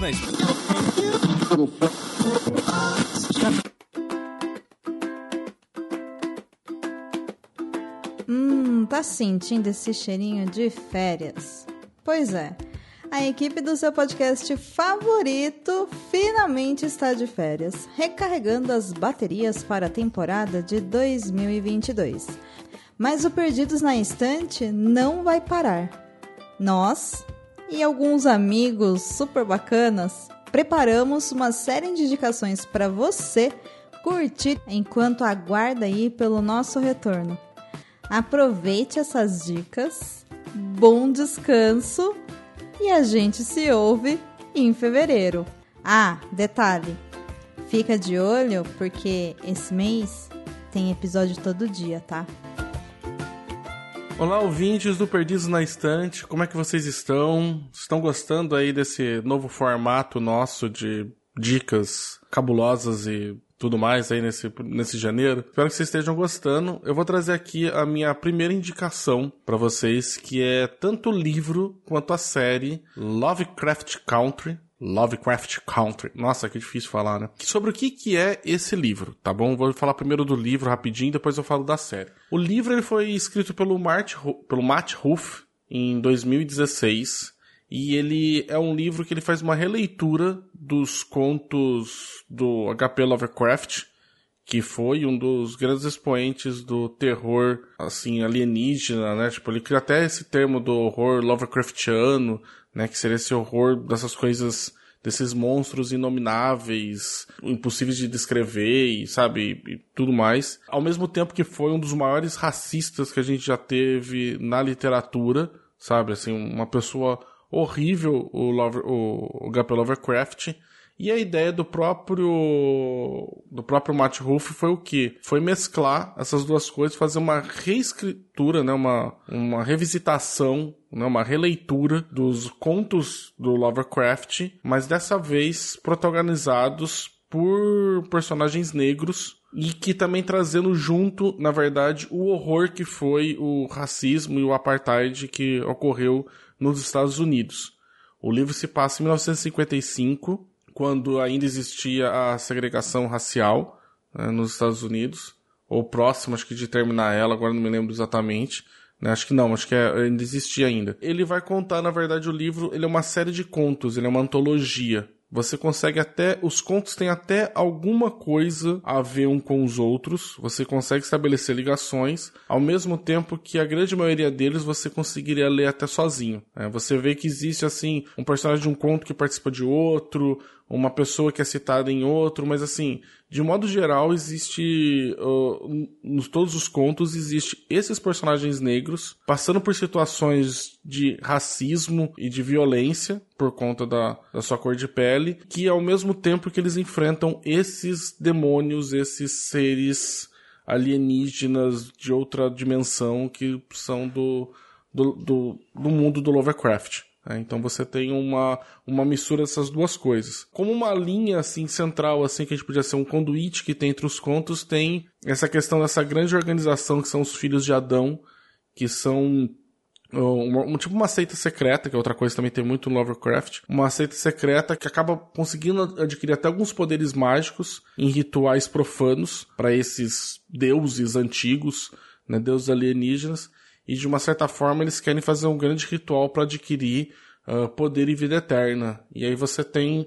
Na Hum, tá sentindo esse cheirinho de férias? Pois é, a equipe do seu podcast favorito finalmente está de férias, recarregando as baterias para a temporada de 2022. Mas o Perdidos na Estante não vai parar. Nós e alguns amigos super bacanas preparamos uma série de indicações para você curtir enquanto aguarda aí pelo nosso retorno. Aproveite essas dicas, bom descanso e a gente se ouve em fevereiro. Ah, detalhe, fica de olho porque esse mês tem episódio todo dia, tá? Olá, ouvintes do Perdidos na Estante, como é que vocês estão? Estão gostando aí desse novo formato nosso de dicas cabulosas e tudo mais aí nesse, nesse janeiro. Espero que vocês estejam gostando. Eu vou trazer aqui a minha primeira indicação para vocês, que é tanto o livro quanto a série Lovecraft Country. Lovecraft Country. Nossa, que difícil falar, né? Sobre o que, que é esse livro, tá bom? Vou falar primeiro do livro rapidinho, depois eu falo da série. O livro ele foi escrito pelo, Mart, pelo Matt Ruff em 2016 e ele é um livro que ele faz uma releitura dos contos do HP Lovecraft, que foi um dos grandes expoentes do terror, assim, alienígena, né? Tipo, ele cria até esse termo do horror Lovecraftiano, né? Que seria esse horror dessas coisas, desses monstros inomináveis, impossíveis de descrever e, sabe, e tudo mais. Ao mesmo tempo que foi um dos maiores racistas que a gente já teve na literatura, sabe? Assim, uma pessoa horrível o, Lover, o, o HP Lovecraft. E a ideia do próprio do próprio Matt Ruff foi o que? Foi mesclar essas duas coisas, fazer uma reescritura, né, uma, uma revisitação, né, uma releitura dos contos do Lovecraft, mas dessa vez protagonizados por personagens negros e que também trazendo junto, na verdade, o horror que foi o racismo e o apartheid que ocorreu nos Estados Unidos. O livro se passa em 1955, quando ainda existia a segregação racial né, nos Estados Unidos, ou próximo, acho que de terminar ela, agora não me lembro exatamente. Né, acho que não, acho que é, ainda existia ainda. Ele vai contar, na verdade, o livro, ele é uma série de contos, ele é uma antologia. Você consegue até. Os contos têm até alguma coisa a ver um com os outros. Você consegue estabelecer ligações, ao mesmo tempo que a grande maioria deles você conseguiria ler até sozinho. É, você vê que existe assim um personagem de um conto que participa de outro, uma pessoa que é citada em outro, mas assim, de modo geral, existe uh, nos todos os contos existe esses personagens negros passando por situações de racismo e de violência por conta da, da sua cor de pele, que ao mesmo tempo que eles enfrentam esses demônios, esses seres alienígenas de outra dimensão que são do, do, do, do mundo do Lovecraft. É, então você tem uma, uma mistura dessas duas coisas. Como uma linha assim central, assim que a gente podia ser um conduíte que tem entre os contos, tem essa questão dessa grande organização que são os filhos de Adão, que são um, um, tipo uma seita secreta, que é outra coisa que também tem muito no Lovecraft, uma seita secreta que acaba conseguindo adquirir até alguns poderes mágicos em rituais profanos para esses deuses antigos, né, deuses alienígenas, e de uma certa forma eles querem fazer um grande ritual para adquirir uh, poder e vida eterna. E aí você tem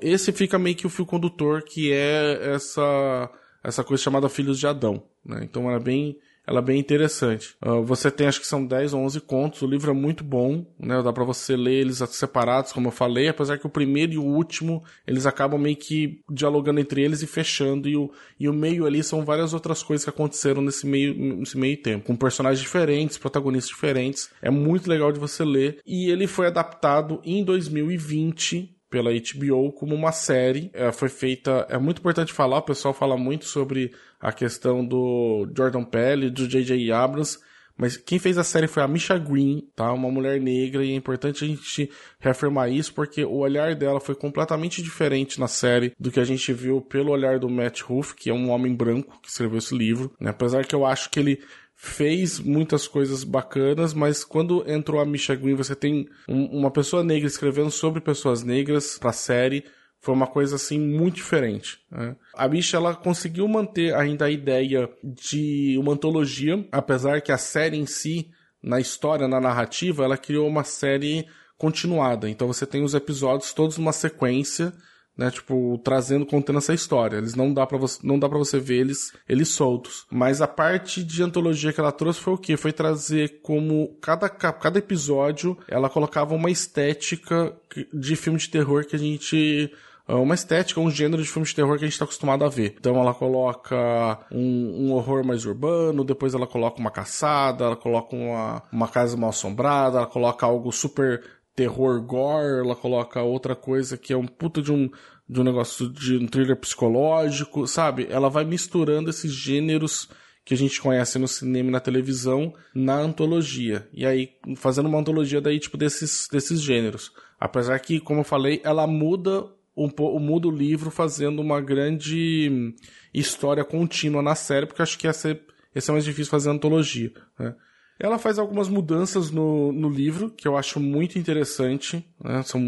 esse fica meio que o fio condutor que é essa essa coisa chamada Filhos de Adão, né? Então é bem ela é bem interessante. Uh, você tem, acho que são 10 ou 11 contos, o livro é muito bom, né? Dá para você ler eles separados, como eu falei, apesar que o primeiro e o último, eles acabam meio que dialogando entre eles e fechando, e o, e o meio ali são várias outras coisas que aconteceram nesse meio, nesse meio tempo, com personagens diferentes, protagonistas diferentes. É muito legal de você ler. E ele foi adaptado em 2020 pela HBO como uma série. É, foi feita. É muito importante falar, o pessoal fala muito sobre a questão do Jordan Pelle, do J.J. Abrams. Mas quem fez a série foi a Misha Green, tá? Uma mulher negra, e é importante a gente reafirmar isso, porque o olhar dela foi completamente diferente na série do que a gente viu pelo olhar do Matt Ruff, que é um homem branco que escreveu esse livro, né? Apesar que eu acho que ele fez muitas coisas bacanas, mas quando entrou a Misha Green, você tem um, uma pessoa negra escrevendo sobre pessoas negras pra série. Foi uma coisa assim muito diferente. Né? A Misha ela conseguiu manter ainda a ideia de uma antologia, apesar que a série em si, na história, na narrativa, ela criou uma série continuada. Então você tem os episódios todos numa sequência né? Tipo, trazendo, contendo essa história. Eles não dá para você, não dá para você ver eles, eles soltos. Mas a parte de antologia que ela trouxe foi o quê? Foi trazer como cada cada episódio ela colocava uma estética de filme de terror que a gente ah, uma estética, um gênero de filme de terror que a gente está acostumado a ver. Então ela coloca um, um, horror mais urbano, depois ela coloca uma caçada, ela coloca uma, uma casa mal assombrada, ela coloca algo super terror gore, ela coloca outra coisa que é um puta de um, de um negócio de um thriller psicológico, sabe? Ela vai misturando esses gêneros que a gente conhece no cinema e na televisão na antologia. E aí, fazendo uma antologia daí, tipo, desses, desses gêneros. Apesar que, como eu falei, ela muda um muda o livro fazendo uma grande história contínua na série, porque acho que ia ser, ia ser mais difícil fazer antologia, né? Ela faz algumas mudanças no, no livro, que eu acho muito interessante. Né? São,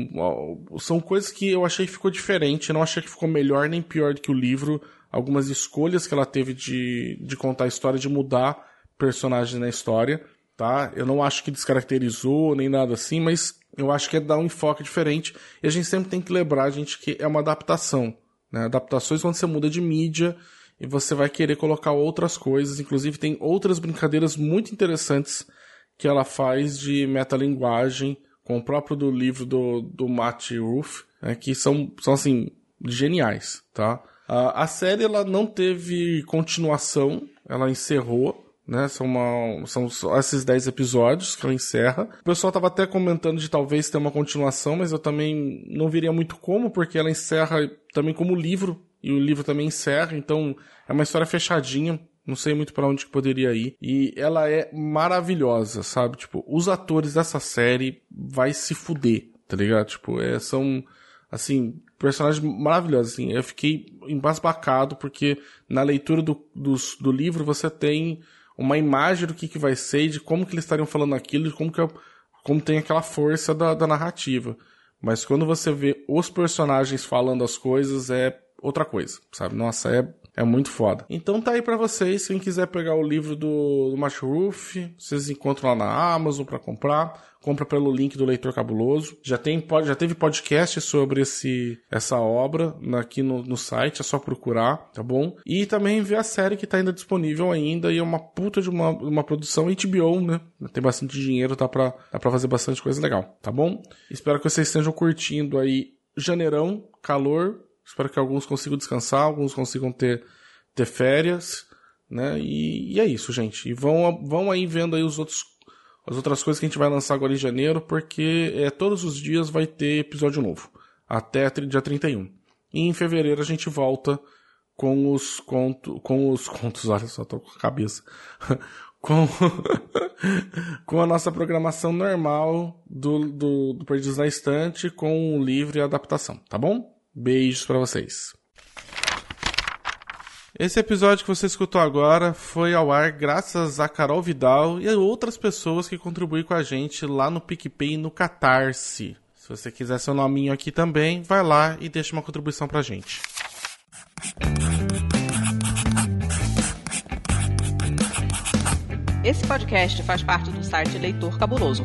são coisas que eu achei que ficou diferente. não achei que ficou melhor nem pior do que o livro. Algumas escolhas que ela teve de, de contar a história, de mudar personagens na história. Tá? Eu não acho que descaracterizou nem nada assim, mas eu acho que é dar um enfoque diferente. E a gente sempre tem que lembrar, gente, que é uma adaptação. Né? Adaptações quando você muda de mídia e você vai querer colocar outras coisas. Inclusive, tem outras brincadeiras muito interessantes que ela faz de metalinguagem, com o próprio do livro do, do Matt Ruff, né, que são, são, assim, geniais, tá? A, a série, ela não teve continuação, ela encerrou, né? São, uma, são esses 10 episódios que ela encerra. O pessoal tava até comentando de talvez ter uma continuação, mas eu também não viria muito como, porque ela encerra também como livro e o livro também encerra, então é uma história fechadinha, não sei muito para onde que poderia ir. E ela é maravilhosa, sabe? Tipo, os atores dessa série vai se fuder, tá ligado? Tipo, é, são, assim, personagens maravilhosos, assim. Eu fiquei embasbacado porque na leitura do, do, do livro você tem uma imagem do que, que vai ser, de como que eles estariam falando aquilo, de como que é, como tem aquela força da, da narrativa. Mas quando você vê os personagens falando as coisas, é outra coisa, sabe? Nossa, é, é muito foda. Então tá aí para vocês, quem quiser pegar o livro do, do Macho Roof, vocês encontram lá na Amazon para comprar. Compra pelo link do Leitor Cabuloso. Já tem já teve podcast sobre esse essa obra aqui no, no site, é só procurar, tá bom? E também ver a série que tá ainda disponível ainda e é uma puta de uma, uma produção HBO, né? Tem bastante dinheiro, tá pra, dá pra fazer bastante coisa legal, tá bom? Espero que vocês estejam curtindo aí janeirão, calor, Espero que alguns consigam descansar, alguns consigam ter, ter férias, né? E, e é isso, gente. E vão, vão aí vendo aí os outros, as outras coisas que a gente vai lançar agora em janeiro, porque é, todos os dias vai ter episódio novo. Até dia 31. E em fevereiro a gente volta com os contos, com os contos, olha só, tô com a cabeça. com, com a nossa programação normal do, do, do Perdidos na Estante, com o livro e adaptação, tá bom? Beijos para vocês. Esse episódio que você escutou agora foi ao ar graças a Carol Vidal e a outras pessoas que contribuem com a gente lá no PicPay e no Catarse. Se você quiser seu nominho aqui também, vai lá e deixa uma contribuição pra gente. Esse podcast faz parte do site Leitor Cabuloso